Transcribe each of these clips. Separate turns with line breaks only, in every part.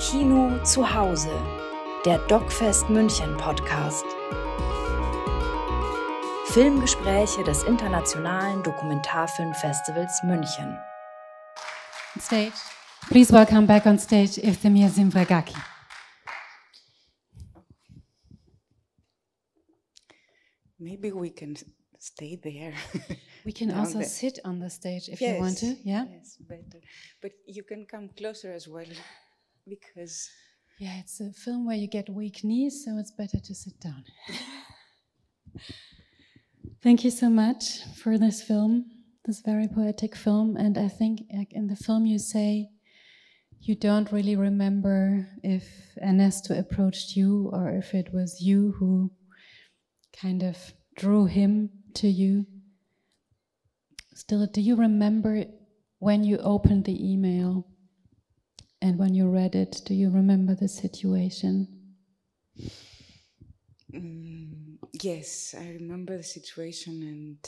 Kino zu Hause, der DocFest München Podcast. Filmgespräche des Internationalen Dokumentarfilmfestivals München.
On stage, please welcome back on stage Efthemir Zimvragaki.
Maybe we can stay there.
We can also
there.
sit on the stage if you want to.
Yes,
Yeah.
Yes, better. But you can come closer as well, because
Yeah, it's a film where you get weak knees, so it's better to sit down. Thank you so much for this film, this very poetic film. And I think in the film you say you don't really remember if Ernesto approached you or if it was you who kind of drew him to you. Still, do you remember when you opened the email and when you read it? Do you remember the situation?
mm, yes, I remember the situation, and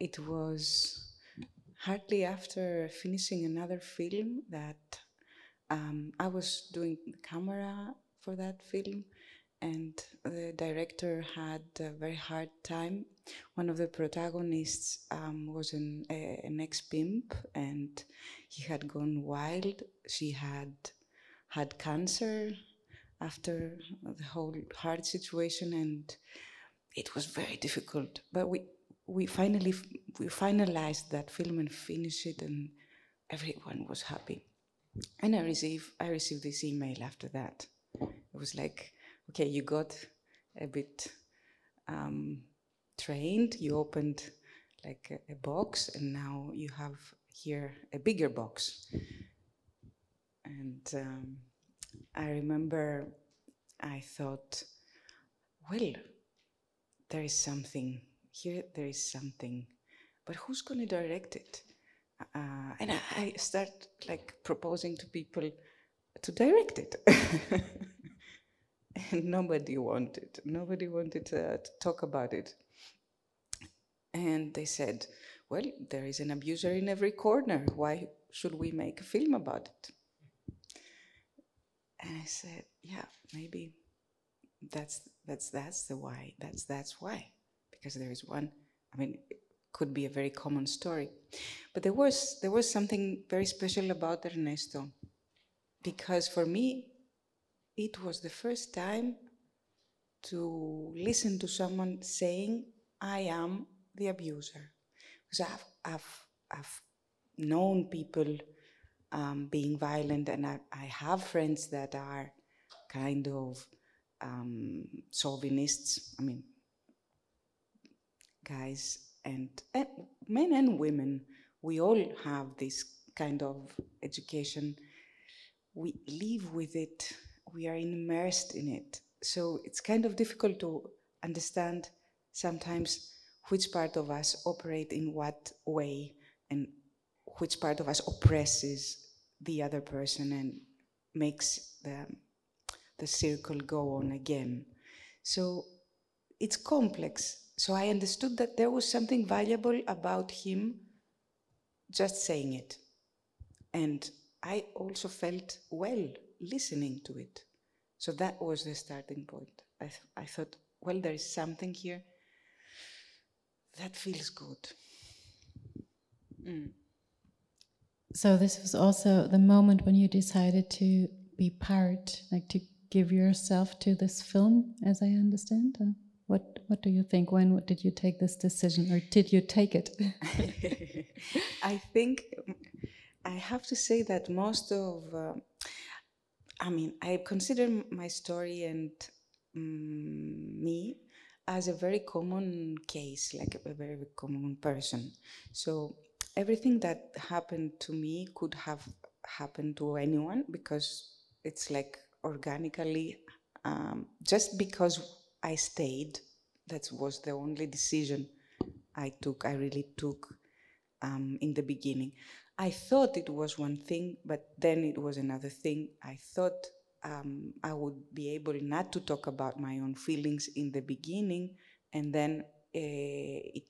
it was hardly after finishing another film that um, I was doing the camera for that film, and the director had a very hard time. One of the protagonists um, was an, an ex pimp, and he had gone wild. She had had cancer after the whole hard situation, and it was very difficult. But we we finally we finalized that film and finished it, and everyone was happy. And I received I received this email after that. It was like, okay, you got a bit um, trained. You opened like a, a box, and now you have here a bigger box. And um, I remember I thought, well, there is something here. There is something, but who's going to direct it? Uh, and I, I start like proposing to people to direct it. and nobody wanted. Nobody wanted to, uh, to talk about it. And they said, well, there is an abuser in every corner. Why should we make a film about it? And I said, yeah, maybe that's that's that's the why. That's that's why. Because there is one. I mean, it could be a very common story, but there was there was something very special about Ernesto, because for me, it was the first time to listen to someone saying, "I am the abuser," because I've I've I've known people um, being violent, and I, I have friends that are kind of um, chauvinists. I mean, guys and, and men and women, we all have this kind of education. We live with it. We are immersed in it. So it's kind of difficult to understand sometimes which part of us operate in what way and which part of us oppresses the other person and makes the, the circle go on again. So it's complex. So I understood that there was something valuable about him just saying it. And I also felt well listening to it. So that was the starting point. I, th- I thought, well, there is something here that feels good. Mm.
So this was also the moment when you decided to be part, like to give yourself to this film, as I understand. Uh, what What do you think? When did you take this decision, or did you take it?
I think I have to say that most of, uh, I mean, I consider my story and mm, me as a very common case, like a very common person. So everything that happened to me could have happened to anyone because it's like organically, um, just because I stayed, that was the only decision I took, I really took um, in the beginning. I thought it was one thing, but then it was another thing. I thought um, I would be able not to talk about my own feelings in the beginning, and then uh, it,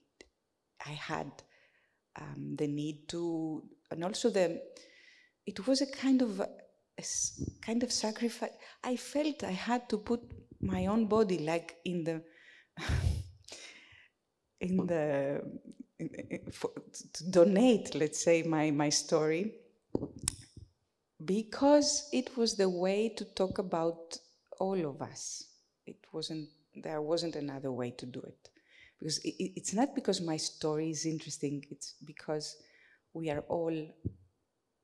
I had um, the need to, and also the, it was a kind of a kind of sacrifice. I felt I had to put my own body like in the in the for, to donate, let's say, my my story because it was the way to talk about all of us. It wasn't there wasn't another way to do it because it, it's not because my story is interesting. It's because we are all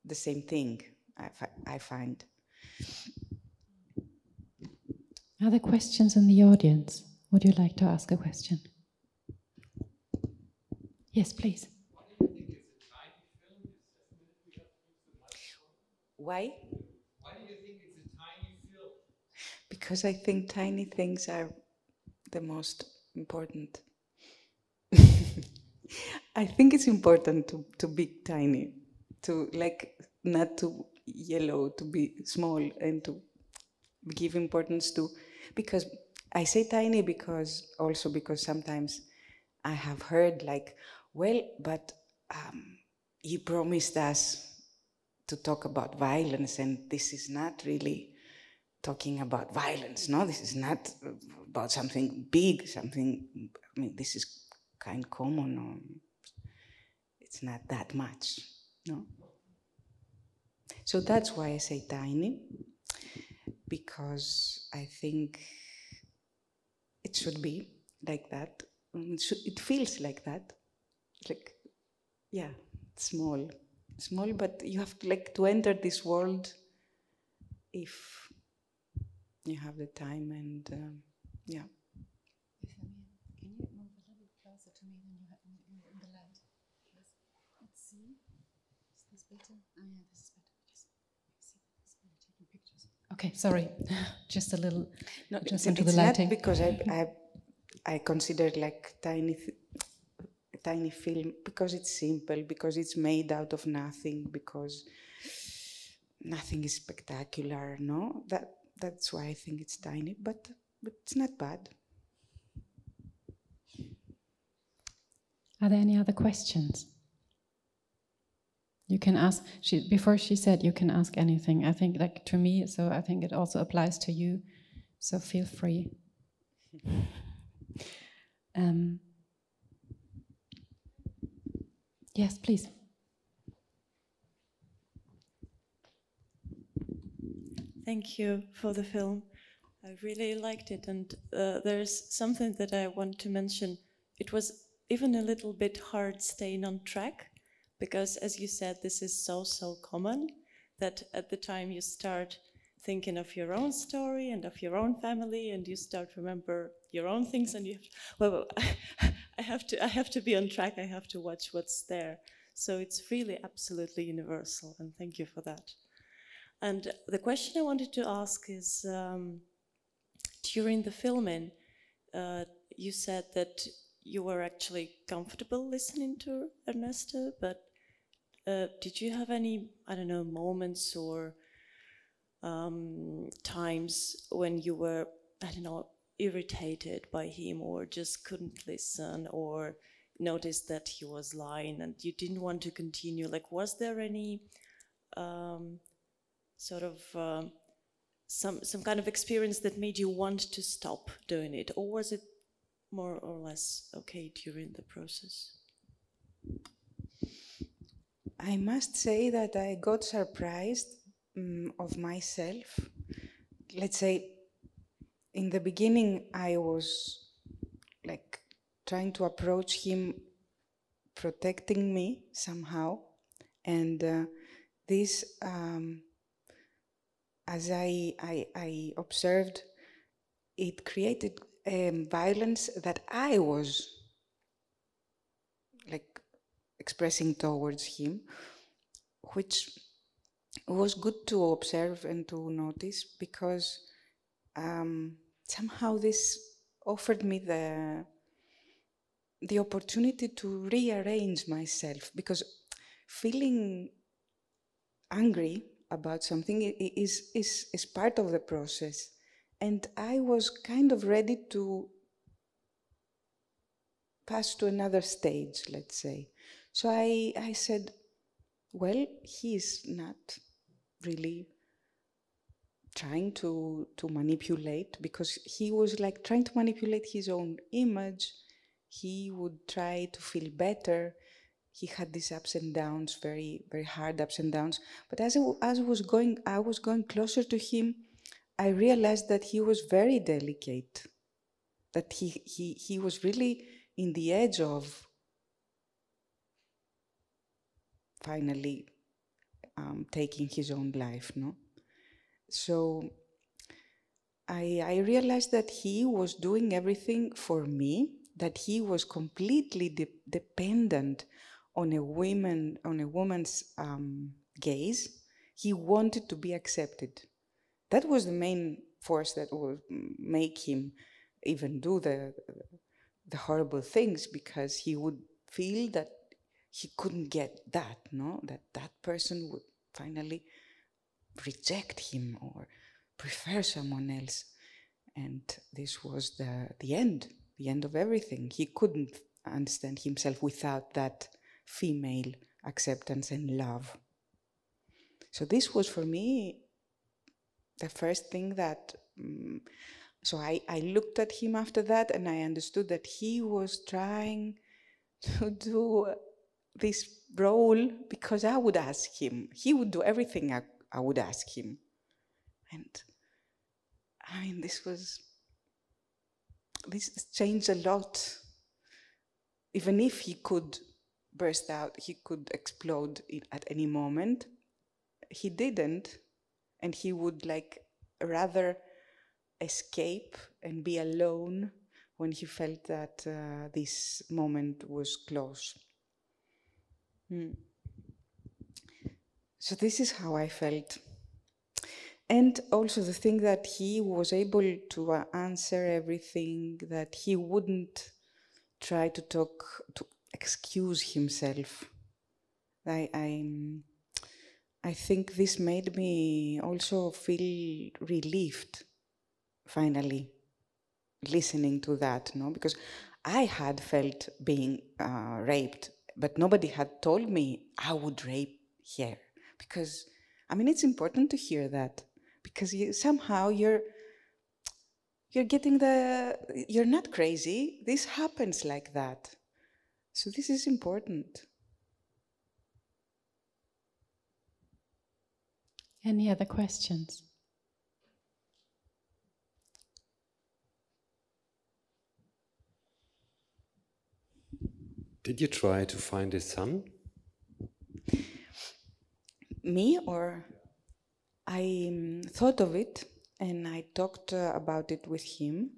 the same thing. I, I find.
Are there questions in the audience? Would you like to ask a question? Yes, please.
Why?
Why do you think it's a tiny film?
Because I think tiny things are the most important. I think it's important to, to be tiny, to like not to yellow, to be small, and to give importance to. Because I say tiny because also because sometimes I have heard like, well, but um, you promised us to talk about violence, and this is not really talking about violence. No, this is not about something big, something. I mean, this is kind of common. Or it's not that much. No. So that's why I say tiny, because I think it should be like that. It, it feels like that. Like, yeah, small small, but you have to like to enter this world if you have the time and um, yeah.
Can you move a little closer to me than you have in, in the light? Let's see. Is this better? Oh yeah, this is better. Just see this when taking pictures. Okay, sorry, just a little.
No,
just
it's,
into the lighting.
not because I I I consider like tiny. Tiny film because it's simple, because it's made out of nothing, because nothing is spectacular. No, that that's why I think it's tiny, but but it's not bad.
Are there any other questions? You can ask. She before she said you can ask anything. I think like to me, so I think it also applies to you. So feel free. Um, yes, please.
Thank you for the film. I really liked it, and uh, there's something that I want to mention. It was even a little bit hard staying on track because, as you said, this is so, so common that at the time you start thinking of your own story and of your own family, and you start remember your own things, and you have, well, I have to, I have to be on track. I have to watch what's there. So it's really absolutely universal, and thank you for that. And the question I wanted to ask is um, during the filming, uh, you said that you were actually comfortable listening to Ernesto, but uh, did you have any, I don't know, moments or um, times when you were, I don't know, irritated by him or just couldn't listen or noticed that he was lying and you didn't want to continue? Like, was there any um, sort of um, some some kind of experience that made you want to stop doing it, or was it more or less okay during the process?
I must say that I got surprised um, of myself. Let's say, in the beginning, I was like trying to approach him, protecting me somehow, and uh, this, um, as I, I, I observed, it created um, violence that I was like expressing towards him, which was good to observe and to notice because um, somehow this offered me the the opportunity to rearrange myself because feeling angry about something is, is, is part of the process. And I was kind of ready to pass to another stage, let's say. So I, I said, well, he is not really trying to to manipulate because he was like trying to manipulate his own image. He would try to feel better. He had these ups and downs, very very hard ups and downs. But as I, as I was going, I was going closer to him. I realized that he was very delicate. That he he he was really in the edge of finally um, taking his own life, no? So I, I realized that he was doing everything for me, that he was completely de- dependent on a woman, on a woman's um, gaze. He wanted to be accepted. That was the main force that would make him even do the the horrible things because he would feel that he couldn't get that, no, that that person would finally reject him or prefer someone else. And this was the, the end, the end of everything. He couldn't understand himself without that female acceptance and love. So, this was for me the first thing that. Um, so, I, I looked at him after that and I understood that he was trying to do this role because I would ask him. He would do everything I, I would ask him. And I mean, this was, this changed a lot. Even if he could burst out, he could explode at any moment, he didn't. And he would like rather escape and be alone when he felt that uh, this moment was close. Mm. So, this is how I felt. And also the thing that he was able to uh, answer everything, that he wouldn't try to talk, to excuse himself. I, I, I think this made me also feel relieved, finally, listening to that, no? Because I had felt being uh, raped but nobody had told me I would rape here. Because I mean it's important to hear that. Because you, somehow you're you're getting the you're not crazy. This happens like that. So this is important.
Any other questions
Did you try to find his son?
Me, or I um, thought of it and I talked uh, about it with him.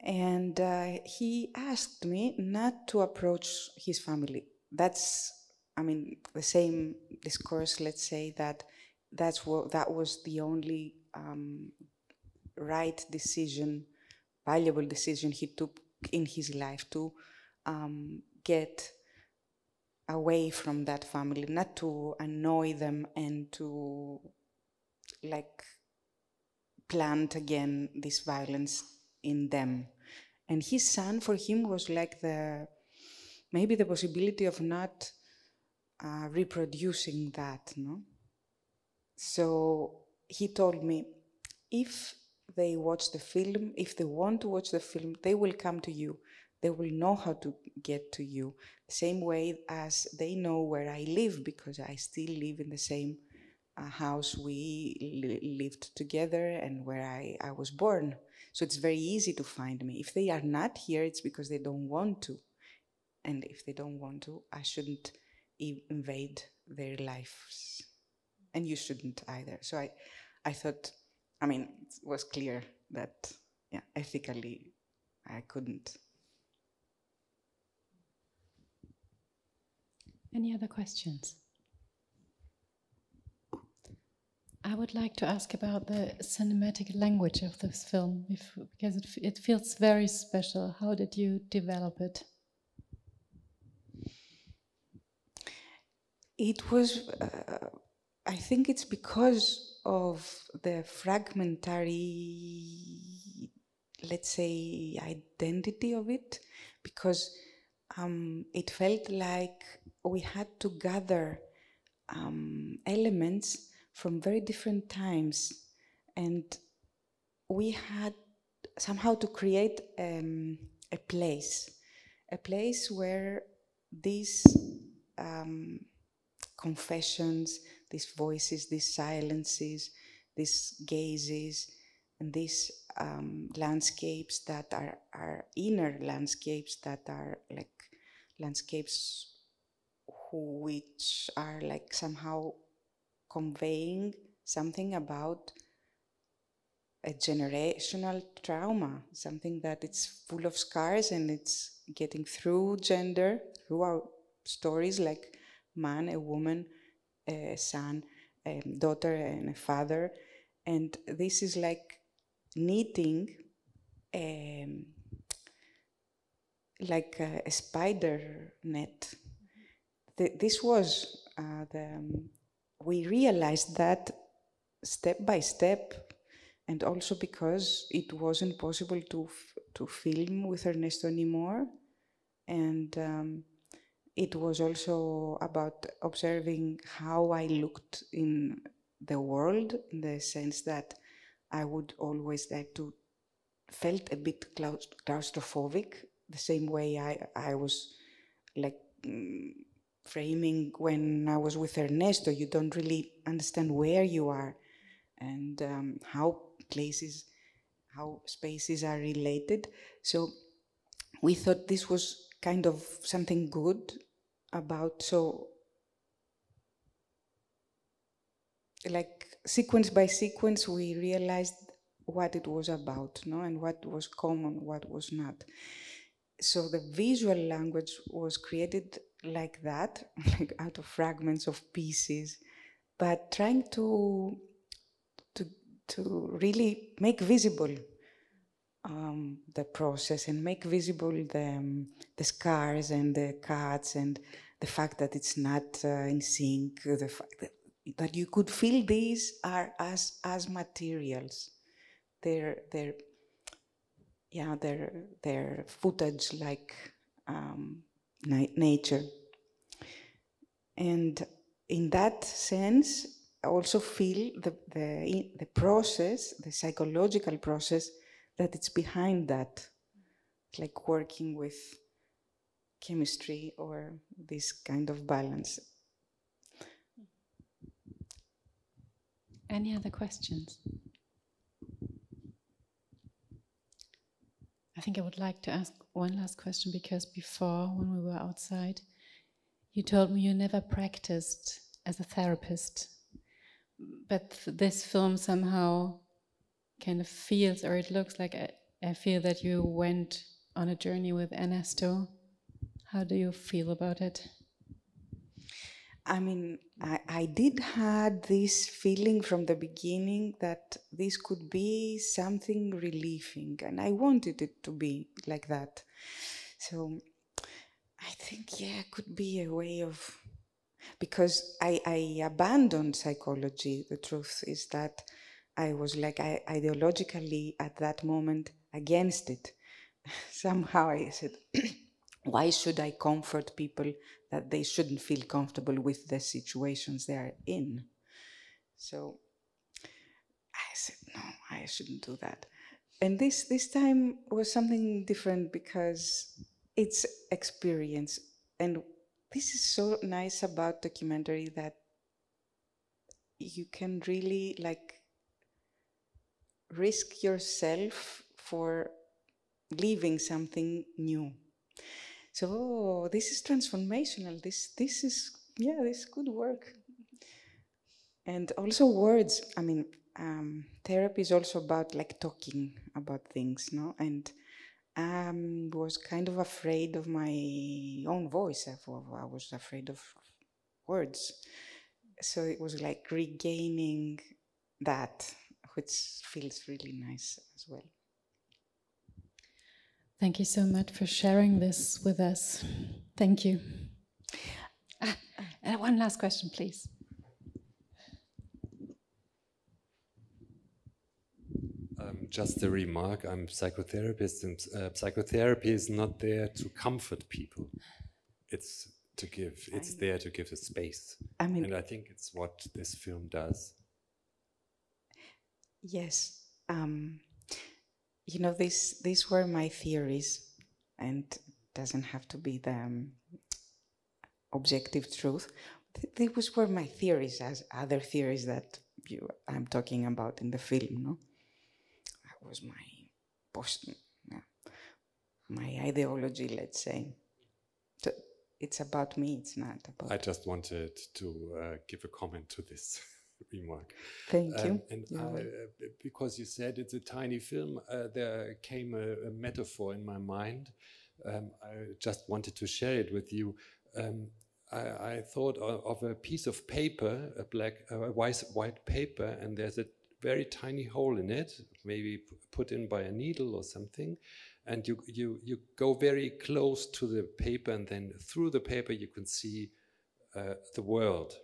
And uh, he asked me not to approach his family. That's, I mean, the same discourse, let's say, that that's what, that was the only um, right decision, valuable decision he took in his life to um, get away from that family, not to annoy them and to like plant again this violence in them. And his son, for him, was like the maybe the possibility of not uh, reproducing that, no? So he told me if they watch the film, if they want to watch the film, they will come to you they will know how to get to you. Same way as they know where I live because I still live in the same uh, house we li- lived together and where I, I was born. So it's very easy to find me. If they are not here, it's because they don't want to. And if they don't want to, I shouldn't invade their lives. And you shouldn't either. So I, I thought, I mean, it was clear that, yeah, ethically, I couldn't
Any other questions? I would like to ask about the cinematic language of this film, if, because it, it feels very special. How did you develop it?
It was, uh, I think it's because of the fragmentary, let's say, identity of it, because um, it felt like we had to gather um, elements from very different times, and we had somehow to create um, a place, a place where these um, confessions, these voices, these silences, these gazes, and these um, landscapes that are, are inner landscapes that are like landscapes which are like somehow conveying something about a generational trauma, something that it's full of scars and it's getting through gender, through our stories like man, a woman, a son, a daughter, and a father. And this is like knitting um, like a, a, spider net. This was uh, the, um, we realized that step by step, and also because it wasn't possible to, to film with Ernesto anymore. And um, it was also about observing how I looked in the world, in the sense that I would always like to felt a bit claustrophobic, the same way I, I was like mm, framing when I was with Ernesto. You don't really understand where you are and um, how places, how spaces are related. So we thought this was kind of something good about so like sequence by sequence, we realized what it was about, no, and what was common, what was not. So the visual language was created like that, like out of fragments of pieces, but trying to to to really make visible um, the process and make visible the um, the scars and the cuts and the fact that it's not uh, in sync, the fact that that you could feel these are as as materials. They're they're yeah they're they're footage like um, nature. And in that sense, I also feel the, the, the process, the psychological process that it's behind that, like working with chemistry or this kind of balance.
Any other questions? I think I would like to ask one last question because before, when we were outside, you told me you never practiced as a therapist. But this film somehow kind of feels, or it looks like I, I feel that you went on a journey with Ernesto. How do you feel about it?
I mean, I, I did had this feeling from the beginning that this could be something relieving, and I wanted it to be like that. So I think, yeah, could be a way of because I, I abandoned psychology. The truth is that I was like I, ideologically at that moment against it. Somehow I said, why should I comfort people that they shouldn't feel comfortable with the situations they are in? So I said, no, I shouldn't do that. And this this time was something different because it's experience. And this is so nice about documentary that you can really like risk yourself for leaving something new so oh, this is transformational. This this is yeah, this could work. And also words. I mean, um, therapy is also about like talking about things, no? And I um, was kind of afraid of my own voice. I was afraid of words. So it was like regaining that, which feels really nice as well.
Thank you so much for sharing this with us. Thank you. Ah, and one last question, please.
Um, just a remark I'm a psychotherapist, and uh, psychotherapy is not there to comfort people. It's to give, it's there to give a space. I mean, and I think it's what this film does.
Yes. Um, you know, these these were my theories, and doesn't have to be the um, objective truth. Th- these were my theories, as other theories that you, I'm talking about in the film. No, that was my post, yeah, my ideology, let's say. So it's about me. It's not about.
I just wanted to uh, give a comment to this remark.
Thank you.
Um, and
You're
I, uh, because you said it's a tiny film, uh, there came a, a metaphor in my mind. Um, I just wanted to share it with you. Um, I, I thought of, of a piece of paper, a black, a white, white paper, and there's a very tiny hole in it, maybe put in by a needle or something. And you, you, you go very close to the paper, and then through the paper, you can see uh, the world,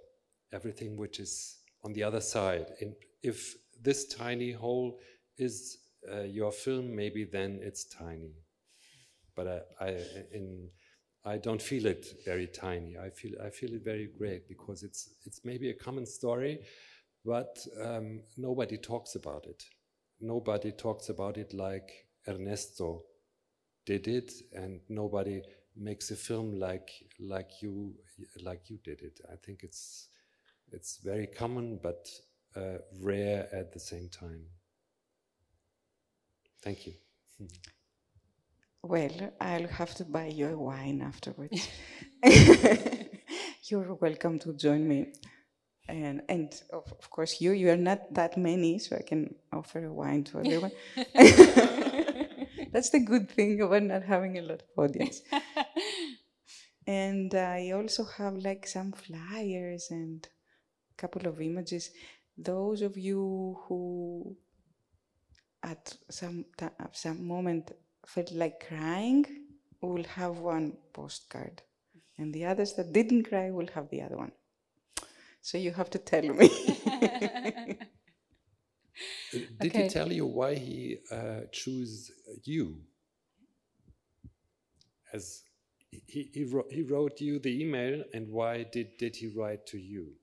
everything which is on the other side. And if this tiny hole is uh, your film, maybe then it's tiny. But I, I, in, I don't feel it very tiny. I feel, I feel it very great because it's, it's maybe a common story, but um, nobody talks about it. Nobody talks about it like Ernesto did it, and nobody makes a film like like you like you did it. I think it's it's very common but uh, rare at the same time. Thank you.
Well, I'll have to buy you a wine afterwards. You're welcome to join me. And, and of, of course, you, you are not that many, so I can offer a wine to everyone. That's the good thing about not having a lot of audience. and I also have like some flyers and a couple of images. Those of you who at some ti- at some moment felt like crying will have one postcard, and the others that didn't cry will have the other one. So you have to tell me.
Uh, Did
Okay.
he tell you why he uh, chose you? As he, he, wrote, he wrote you the email, and why did, did he write to you?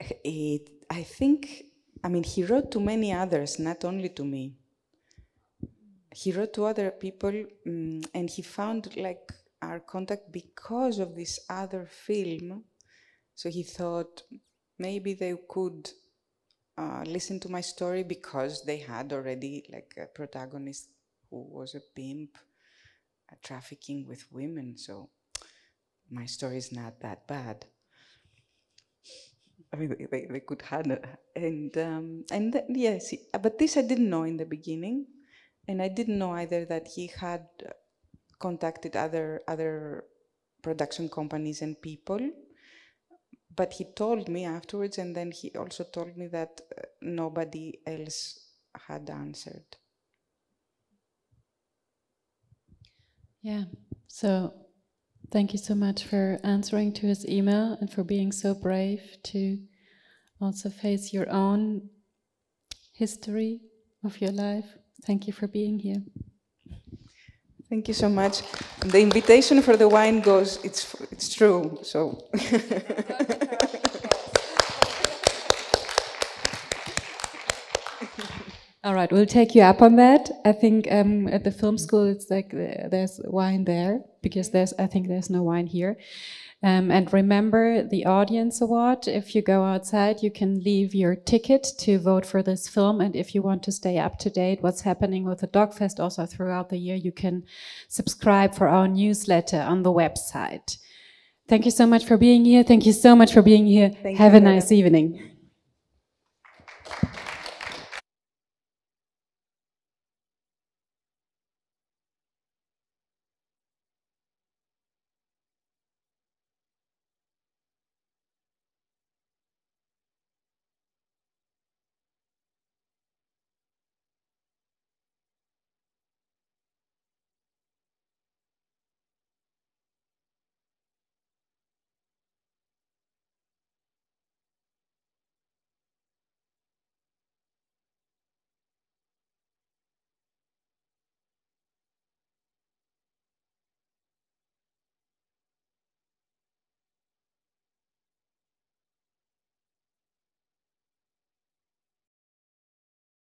It, I think, I mean, he wrote to many others, not only to me. He wrote to other people, mm, and he found like our contact because of this other film. So he thought maybe they could uh, listen to my story because they had already like a protagonist who was a pimp, uh, trafficking with women. So my story is not that bad. I mean, they- they, could handle, and um, and th- yes, but this I didn't know in the beginning, and I didn't know either that he had contacted other other production companies and people. But he told me afterwards, and then he also told me that uh, nobody else had answered.
Yeah. So thank you so much for answering to his email and for being so brave to also face your own history of your life. Thank you for being here.
Thank you so much. The invitation for the wine goes. It's it's true. So.
All right, we'll take you up on that. I think um, at the film school, it's like uh, there's wine there because there's I think there's no wine here. Um, and remember the audience award. If you go outside, you can leave your ticket to vote for this film. And if you want to stay up to date what's happening with the DocFest also throughout the year, you can subscribe for our newsletter on the website. Thank you so much for being here. Thank you so much for being here.
Thank
Have
you,
a nice
Laura.
evening.